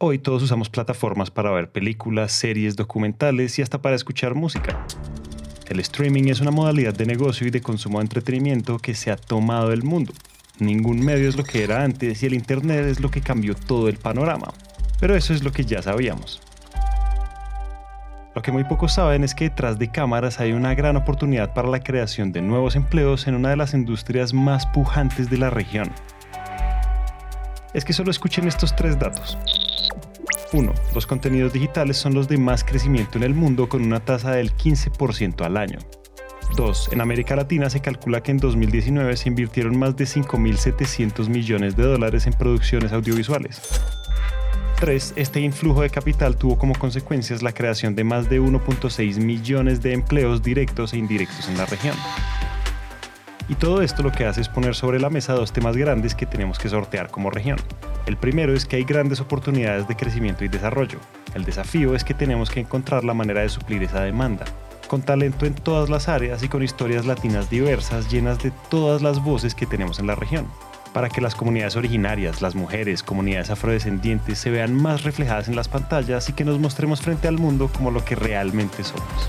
Hoy todos usamos plataformas para ver películas, series, documentales y hasta para escuchar música. El streaming es una modalidad de negocio y de consumo de entretenimiento que se ha tomado el mundo. Ningún medio es lo que era antes y el Internet es lo que cambió todo el panorama. Pero eso es lo que ya sabíamos. Lo que muy pocos saben es que detrás de cámaras hay una gran oportunidad para la creación de nuevos empleos en una de las industrias más pujantes de la región. Es que solo escuchen estos tres datos. 1. Los contenidos digitales son los de más crecimiento en el mundo con una tasa del 15% al año. 2. En América Latina se calcula que en 2019 se invirtieron más de 5.700 millones de dólares en producciones audiovisuales. 3. Este influjo de capital tuvo como consecuencias la creación de más de 1.6 millones de empleos directos e indirectos en la región. Y todo esto lo que hace es poner sobre la mesa dos temas grandes que tenemos que sortear como región. El primero es que hay grandes oportunidades de crecimiento y desarrollo. El desafío es que tenemos que encontrar la manera de suplir esa demanda, con talento en todas las áreas y con historias latinas diversas llenas de todas las voces que tenemos en la región para que las comunidades originarias, las mujeres, comunidades afrodescendientes se vean más reflejadas en las pantallas y que nos mostremos frente al mundo como lo que realmente somos.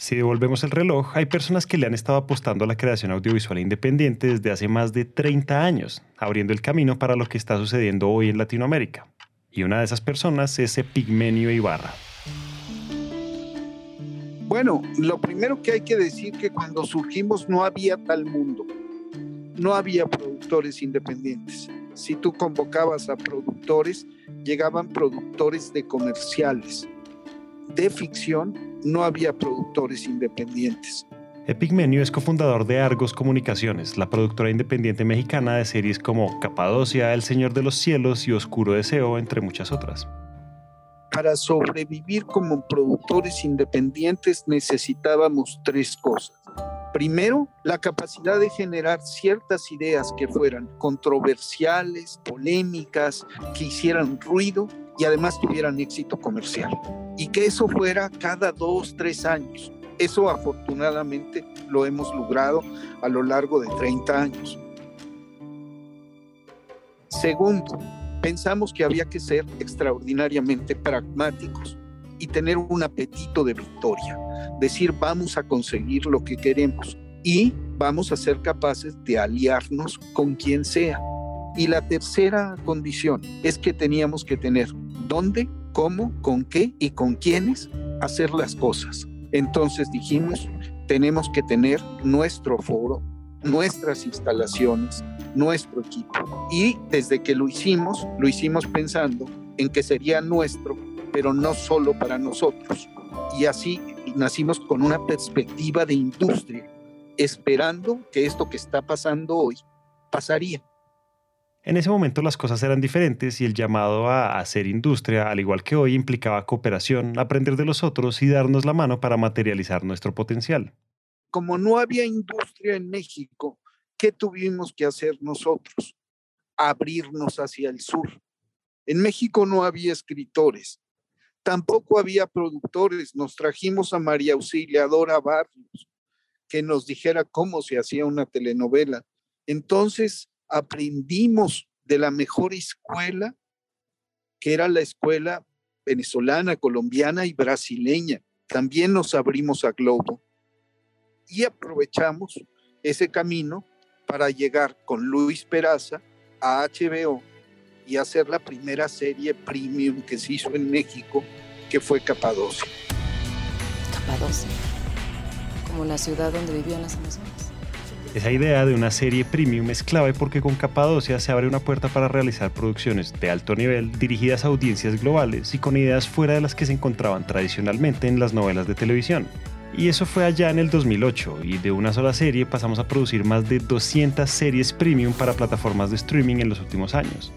Si devolvemos el reloj, hay personas que le han estado apostando a la creación audiovisual independiente desde hace más de 30 años, abriendo el camino para lo que está sucediendo hoy en Latinoamérica. Y una de esas personas es Epigmenio Ibarra. Bueno, lo primero que hay que decir que cuando surgimos no había tal mundo, no había productores independientes. Si tú convocabas a productores, llegaban productores de comerciales. De ficción no había productores independientes. Epigmenio es cofundador de Argos Comunicaciones, la productora independiente mexicana de series como Capadocia, El Señor de los Cielos y Oscuro Deseo, entre muchas otras para sobrevivir como productores independientes necesitábamos tres cosas. Primero, la capacidad de generar ciertas ideas que fueran controversiales, polémicas, que hicieran ruido y además tuvieran éxito comercial. Y que eso fuera cada dos, tres años. Eso afortunadamente lo hemos logrado a lo largo de 30 años. Segundo, pensamos que había que ser extraordinariamente pragmáticos y tener un apetito de victoria, decir vamos a conseguir lo que queremos y vamos a ser capaces de aliarnos con quien sea. Y la tercera condición es que teníamos que tener dónde, cómo, con qué y con quiénes hacer las cosas. Entonces dijimos, tenemos que tener nuestro foro, nuestras instalaciones, nuestro equipo. Y desde que lo hicimos, lo hicimos pensando en que sería nuestro, pero no solo para nosotros. Y así nacimos con una perspectiva de industria, esperando que esto que está pasando hoy pasaría. En ese momento las cosas eran diferentes y el llamado a hacer industria, al igual que hoy, implicaba cooperación, aprender de los otros y darnos la mano para materializar nuestro potencial. Como no había industria en México, ¿qué tuvimos que hacer nosotros? Abrirnos hacia el sur. En México no había escritores, tampoco había productores. Nos trajimos a María Auxiliadora Barrios, que nos dijera cómo se hacía una telenovela. Entonces aprendimos de la mejor escuela, que era la escuela venezolana, colombiana y brasileña. También nos abrimos a Globo y aprovechamos ese camino para llegar con Luis Peraza a HBO y hacer la primera serie premium que se hizo en México, que fue Capadocia. Capadocia, como la ciudad donde vivían las Amazonas. Esa idea de una serie premium es clave porque con Capadocia se abre una puerta para realizar producciones de alto nivel dirigidas a audiencias globales y con ideas fuera de las que se encontraban tradicionalmente en las novelas de televisión. Y eso fue allá en el 2008, y de una sola serie pasamos a producir más de 200 series premium para plataformas de streaming en los últimos años.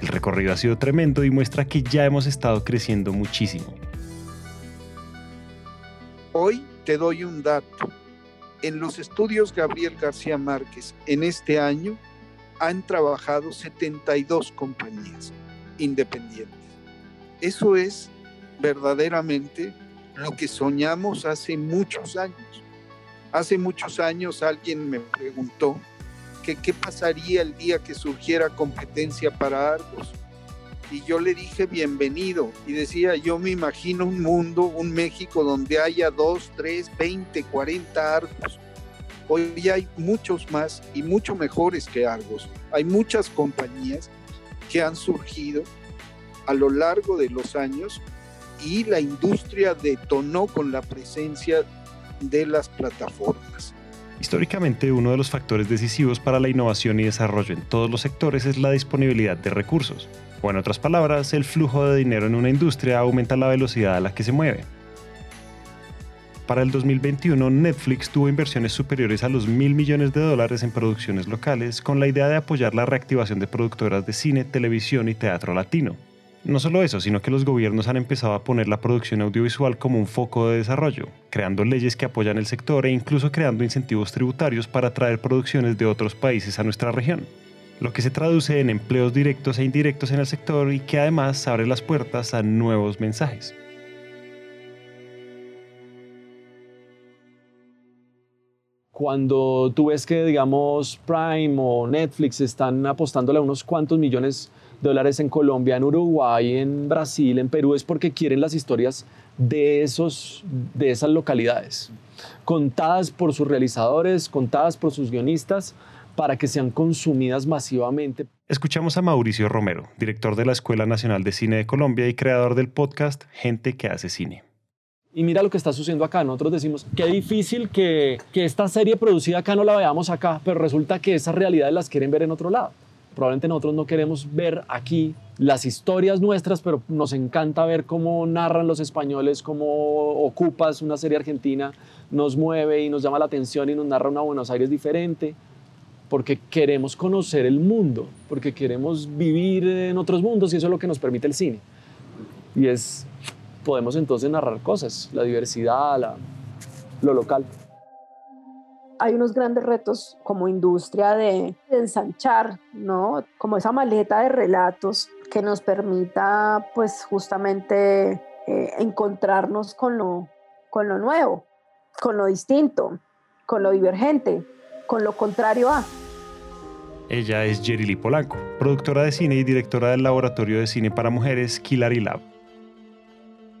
El recorrido ha sido tremendo y muestra que ya hemos estado creciendo muchísimo. Hoy te doy un dato. En los estudios Gabriel García Márquez en este año han trabajado 72 compañías independientes. Eso es verdaderamente lo que soñamos hace muchos años. Hace muchos años alguien me preguntó qué pasaría el día que surgiera competencia para Argos. Y yo le dije bienvenido y decía, yo me imagino un mundo, un México donde haya dos, tres, veinte, cuarenta Argos. Hoy hay muchos más y mucho mejores que Argos. Hay muchas compañías que han surgido a lo largo de los años y la industria detonó con la presencia de las plataformas. Históricamente, uno de los factores decisivos para la innovación y desarrollo en todos los sectores es la disponibilidad de recursos. O en otras palabras, el flujo de dinero en una industria aumenta la velocidad a la que se mueve. Para el 2021, Netflix tuvo inversiones superiores a los mil millones de dólares en producciones locales con la idea de apoyar la reactivación de productoras de cine, televisión y teatro latino. No solo eso, sino que los gobiernos han empezado a poner la producción audiovisual como un foco de desarrollo, creando leyes que apoyan el sector e incluso creando incentivos tributarios para atraer producciones de otros países a nuestra región, lo que se traduce en empleos directos e indirectos en el sector y que además abre las puertas a nuevos mensajes. Cuando tú ves que, digamos, Prime o Netflix están apostándole a unos cuantos millones dólares en Colombia, en Uruguay, en Brasil, en Perú, es porque quieren las historias de, esos, de esas localidades, contadas por sus realizadores, contadas por sus guionistas, para que sean consumidas masivamente. Escuchamos a Mauricio Romero, director de la Escuela Nacional de Cine de Colombia y creador del podcast Gente que hace cine. Y mira lo que está sucediendo acá. Nosotros decimos, qué difícil que, que esta serie producida acá no la veamos acá, pero resulta que esas realidades las quieren ver en otro lado probablemente nosotros no queremos ver aquí las historias nuestras, pero nos encanta ver cómo narran los españoles, cómo Ocupas, una serie argentina, nos mueve y nos llama la atención y nos narra una Buenos Aires diferente, porque queremos conocer el mundo, porque queremos vivir en otros mundos y eso es lo que nos permite el cine. Y es, podemos entonces narrar cosas, la diversidad, la, lo local hay unos grandes retos como industria de, ensanchar, ¿no? Como esa maleta de relatos que nos permita, pues, justamente eh, encontrarnos con lo, con lo nuevo, con lo distinto, con lo divergente, con lo contrario a. Ella es Jerily Polanco, productora de cine y directora del laboratorio de cine para mujeres Kilari Lab.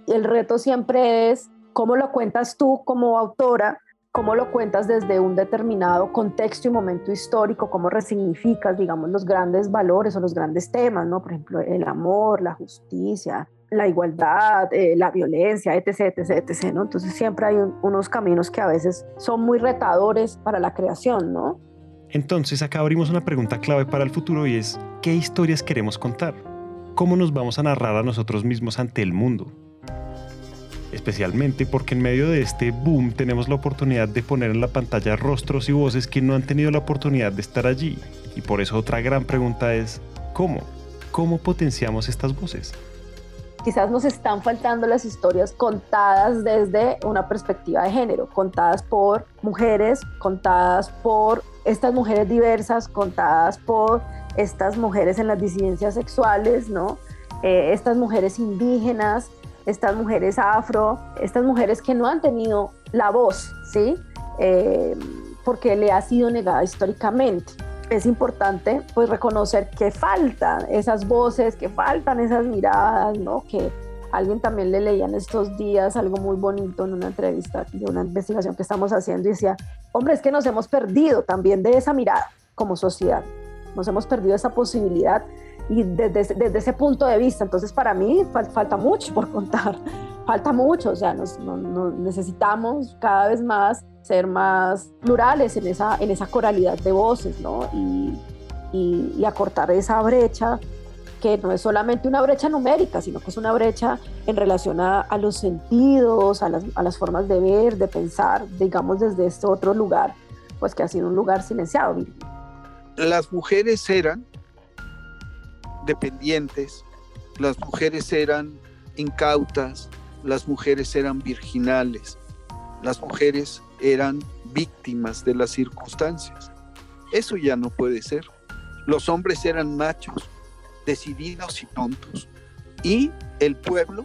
El reto siempre es cómo lo cuentas tú como autora cómo lo cuentas desde un determinado contexto y momento histórico, cómo resignificas, digamos, los grandes valores o los grandes temas, ¿no? Por ejemplo, el amor, la justicia, la igualdad, eh, la violencia, etc., etc., etc.. Entonces siempre hay unos caminos que a veces son muy retadores para la creación, ¿no? Entonces acá abrimos una pregunta clave para el futuro y es, ¿qué historias queremos contar? ¿Cómo nos vamos a narrar a nosotros mismos ante el mundo? especialmente porque en medio de este boom tenemos la oportunidad de poner en la pantalla rostros y voces que no han tenido la oportunidad de estar allí. Y por eso otra gran pregunta es, ¿cómo? ¿Cómo potenciamos estas voces? Quizás nos están faltando las historias contadas desde una perspectiva de género, contadas por mujeres, contadas por estas mujeres diversas, contadas por estas mujeres en las disidencias sexuales, ¿no? Eh, estas mujeres indígenas, estas mujeres afro, estas mujeres que no han tenido la voz, ¿sí? Eh, porque le ha sido negada históricamente. Es importante pues reconocer que faltan esas voces, que faltan esas miradas, ¿no? Que alguien también le leía en estos días algo muy bonito en una entrevista de una investigación que estamos haciendo y decía, hombre, es que nos hemos perdido también de esa mirada como sociedad, nos hemos perdido esa posibilidad y desde, desde, ese punto de vista, entonces para mí falta mucho por contar, falta mucho, o sea, nos, necesitamos cada vez más ser más plurales en esa, en esa coralidad de voces, ¿no? Y, y, acortar esa brecha que no es solamente una brecha numérica, sino que es una brecha en relación a, los sentidos, a las, a las, formas de ver, de pensar, digamos desde este otro lugar, pues que ha sido un lugar silenciado. Las mujeres eran dependientes, las mujeres eran incautas, las mujeres eran virginales, las mujeres eran víctimas de las circunstancias. Eso ya no puede ser. Los hombres eran machos, decididos y tontos. Y el pueblo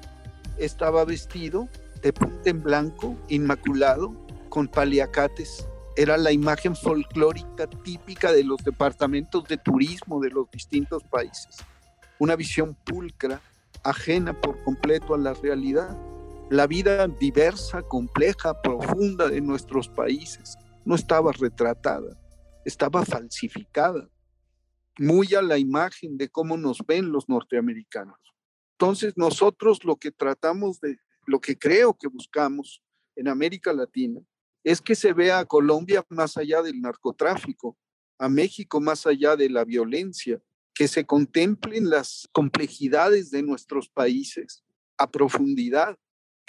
estaba vestido de punta en blanco, inmaculado, con paliacates. Era la imagen folclórica típica de los departamentos de turismo de los distintos países. Una visión pulcra, ajena por completo a la realidad. La vida diversa, compleja, profunda de nuestros países no estaba retratada, estaba falsificada muy a la imagen de cómo nos ven los norteamericanos. Entonces nosotros lo que tratamos de, lo que creo que buscamos en América Latina es que se vea a Colombia más allá del narcotráfico, a México más allá de la violencia, que se contemplen las complejidades de nuestros países a profundidad,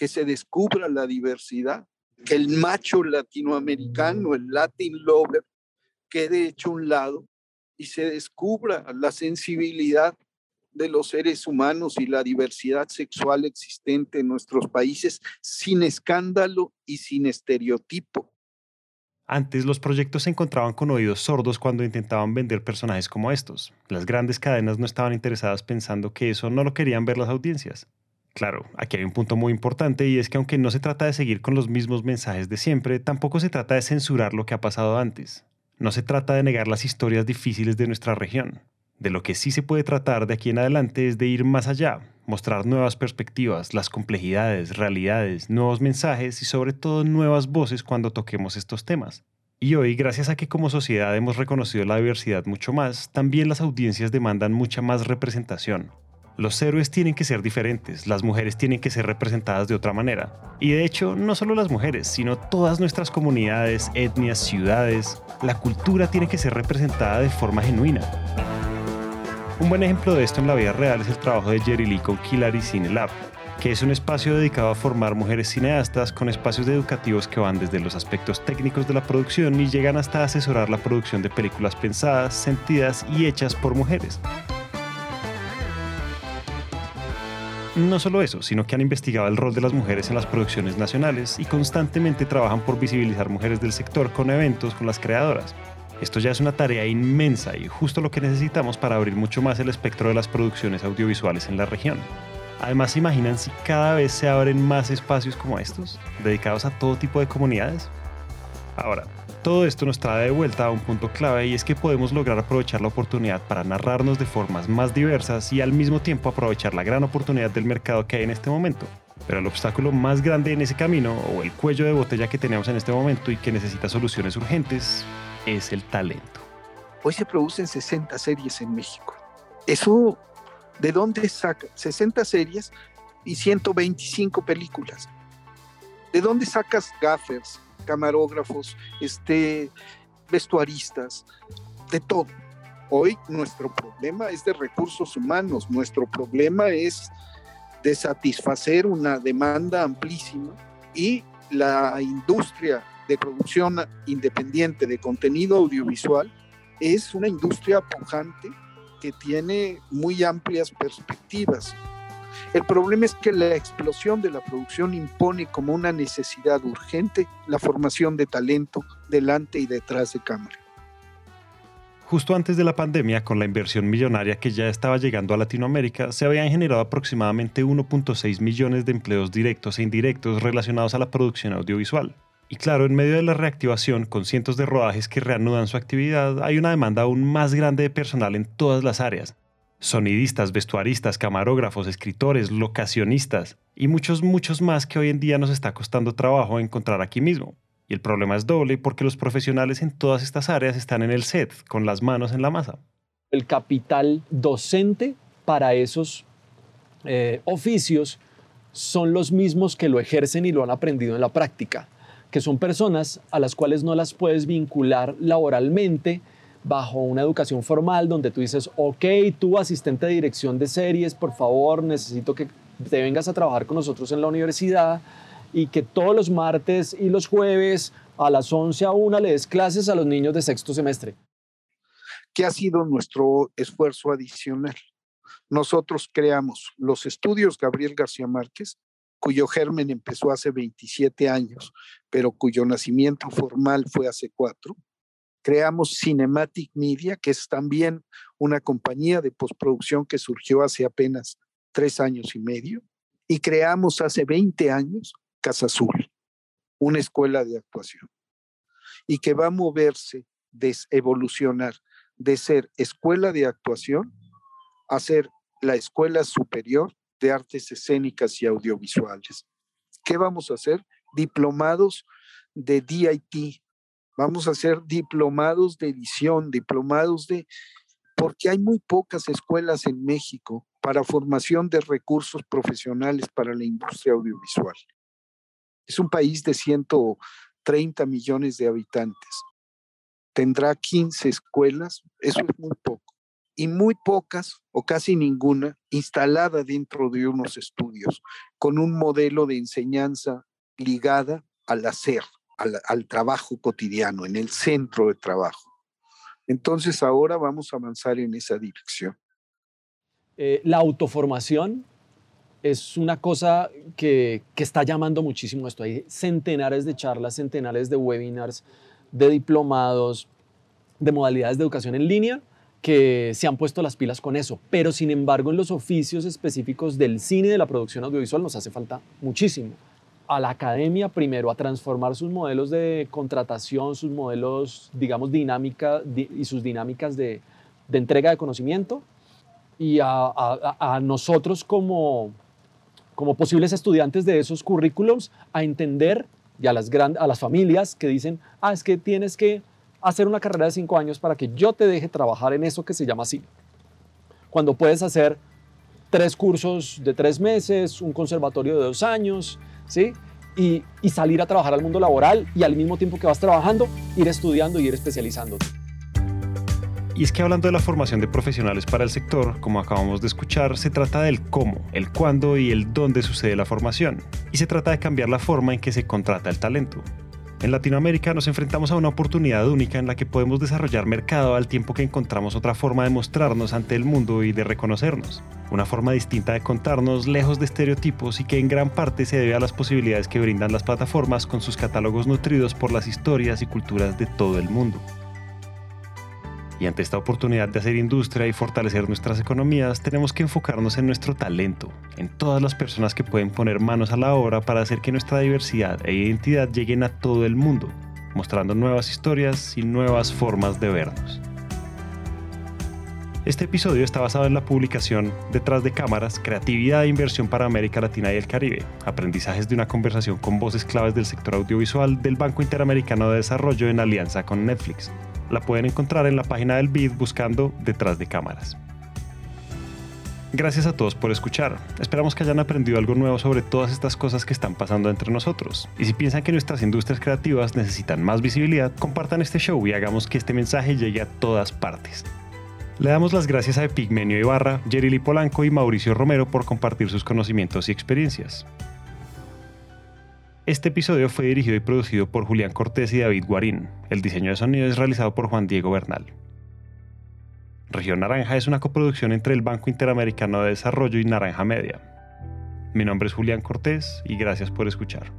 que se descubra la diversidad, que el macho latinoamericano, el Latin lover, quede hecho un lado y se descubra la sensibilidad de los seres humanos y la diversidad sexual existente en nuestros países sin escándalo y sin estereotipo. Antes los proyectos se encontraban con oídos sordos cuando intentaban vender personajes como estos. Las grandes cadenas no estaban interesadas pensando que eso no lo querían ver las audiencias. Claro, aquí hay un punto muy importante y es que aunque no se trata de seguir con los mismos mensajes de siempre, tampoco se trata de censurar lo que ha pasado antes. No se trata de negar las historias difíciles de nuestra región. De lo que sí se puede tratar de aquí en adelante es de ir más allá, mostrar nuevas perspectivas, las complejidades, realidades, nuevos mensajes y sobre todo nuevas voces cuando toquemos estos temas. Y hoy, gracias a que como sociedad hemos reconocido la diversidad mucho más, también las audiencias demandan mucha más representación, los héroes tienen que ser diferentes, las mujeres tienen que ser representadas de otra manera. Y de hecho, no solo las mujeres, sino todas nuestras comunidades, etnias, ciudades, la cultura tiene que ser representada de forma genuina. Un buen ejemplo de esto en la vida real es el trabajo de Jerry Lee con Killary Cine Lab, que es un espacio dedicado a formar mujeres cineastas con espacios educativos que van desde los aspectos técnicos de la producción y llegan hasta asesorar la producción de películas pensadas, sentidas y hechas por mujeres. No solo eso, sino que han investigado el rol de las mujeres en las producciones nacionales y constantemente trabajan por visibilizar mujeres del sector con eventos con las creadoras. Esto ya es una tarea inmensa y justo lo que necesitamos para abrir mucho más el espectro de las producciones audiovisuales en la región. Además, ¿se imaginan si cada vez se abren más espacios como estos, dedicados a todo tipo de comunidades? Ahora, todo esto nos trae de vuelta a un punto clave y es que podemos lograr aprovechar la oportunidad para narrarnos de formas más diversas y al mismo tiempo aprovechar la gran oportunidad del mercado que hay en este momento. Pero el obstáculo más grande en ese camino, o el cuello de botella que tenemos en este momento y que necesita soluciones urgentes, es el talento. Hoy se producen 60 series en México. Eso, ¿de dónde saca? 60 series y 125 películas. ¿De dónde sacas gaffers, camarógrafos, este, vestuaristas, de todo. Hoy nuestro problema es de recursos humanos, nuestro problema es de satisfacer una demanda amplísima y la industria de producción independiente de contenido audiovisual es una industria pujante que tiene muy amplias perspectivas. El problema es que la explosión de la producción impone como una necesidad urgente la formación de talento delante y detrás de cámara. Justo antes de la pandemia, con la inversión millonaria que ya estaba llegando a Latinoamérica, se habían generado aproximadamente 1.6 millones de empleos directos e indirectos relacionados a la producción audiovisual. Y claro, en medio de la reactivación, con cientos de rodajes que reanudan su actividad, hay una demanda aún más grande de personal en todas las áreas, sonidistas, vestuaristas, camarógrafos, escritores, locacionistas y muchos, muchos más que hoy en día nos está costando trabajo encontrar aquí mismo. Y el problema es doble porque los profesionales en todas estas áreas están en el set, con las manos en la masa. El capital docente para esos eh, oficios son los mismos que lo ejercen y lo han aprendido en la práctica, que son personas a las cuales no las puedes vincular laboralmente bajo una educación formal donde tú dices, ok, tú asistente de dirección de series, por favor, necesito que te vengas a trabajar con nosotros en la universidad y que todos los martes y los jueves a las 11 a 1 le des clases a los niños de sexto semestre. ¿Qué ha sido nuestro esfuerzo adicional? Nosotros creamos los estudios Gabriel García Márquez, cuyo germen empezó hace 27 años, pero cuyo nacimiento formal fue hace cuatro. Creamos Cinematic Media, que es también una compañía de postproducción que surgió hace apenas tres años y medio. Y creamos hace 20 años Casa Azul, una escuela de actuación. Y que va a moverse, de evolucionar de ser escuela de actuación a ser la Escuela Superior de Artes Escénicas y Audiovisuales. ¿Qué vamos a hacer? Diplomados de DIT, vamos a hacer diplomados de edición, diplomados de... porque hay muy pocas escuelas en México para formación de recursos profesionales para la industria audiovisual. Es un país de 130 millones de habitantes. Tendrá 15 escuelas, eso es muy poco y muy pocas o casi ninguna instalada dentro de unos estudios, con un modelo de enseñanza ligada al hacer, al, trabajo cotidiano, en el centro de trabajo. Entonces ahora vamos a avanzar en esa dirección. Eh, la autoformación es una cosa que, que, está llamando muchísimo esto. Hay centenares de charlas, centenares de webinars, de diplomados, de modalidades de educación en línea que se han puesto las pilas con eso, pero sin embargo en los oficios específicos del cine y de la producción audiovisual nos hace falta muchísimo. A la academia primero a transformar sus modelos de contratación, sus modelos, digamos, dinámica y sus dinámicas de, entrega de conocimiento y a, nosotros como, como posibles estudiantes de esos currículums a entender y a las, a las familias que dicen, ah, es que tienes que hacer una carrera de cinco años para que yo te deje trabajar en eso que se llama cine. Cuando puedes hacer tres cursos de tres meses, un conservatorio de dos años, Y, y salir a trabajar al mundo laboral y al mismo tiempo que vas trabajando, ir estudiando y ir especializándote. Y es que hablando de la formación de profesionales para el sector, como acabamos de escuchar, se trata del cómo, el cuándo y el dónde sucede la formación. Y se trata de cambiar la forma en que se contrata el talento. En Latinoamérica nos enfrentamos a una oportunidad única en la que podemos desarrollar mercado al tiempo que encontramos otra forma de mostrarnos ante el mundo y de reconocernos. Una forma distinta de contarnos lejos de estereotipos y que en gran parte se debe a las posibilidades que brindan las plataformas con sus catálogos nutridos por las historias y culturas de todo el mundo. Y ante esta oportunidad de hacer industria y fortalecer nuestras economías, tenemos que enfocarnos en nuestro talento, en todas las personas que pueden poner manos a la obra para hacer que nuestra diversidad e identidad lleguen a todo el mundo, mostrando nuevas historias y nuevas formas de vernos. Este episodio está basado en la publicación Detrás de cámaras, creatividad e inversión para América Latina y el Caribe, aprendizajes de una conversación con voces claves del sector audiovisual del Banco Interamericano de Desarrollo en alianza con Netflix la pueden encontrar en la página del BID buscando detrás de cámaras. Gracias a todos por escuchar. Esperamos que hayan aprendido algo nuevo sobre todas estas cosas que están pasando entre nosotros. Y si piensan que nuestras industrias creativas necesitan más visibilidad, compartan este show y hagamos que este mensaje llegue a todas partes. Le damos las gracias a Epigmenio Ibarra, Jerry Polanco y Mauricio Romero por compartir sus conocimientos y experiencias. Este episodio fue dirigido y producido por Julián Cortés y David Guarín. El diseño de sonido es realizado por Juan Diego Bernal. Región Naranja es una coproducción entre el Banco Interamericano de Desarrollo y Naranja Media. Mi nombre es Julián Cortés y gracias por escuchar.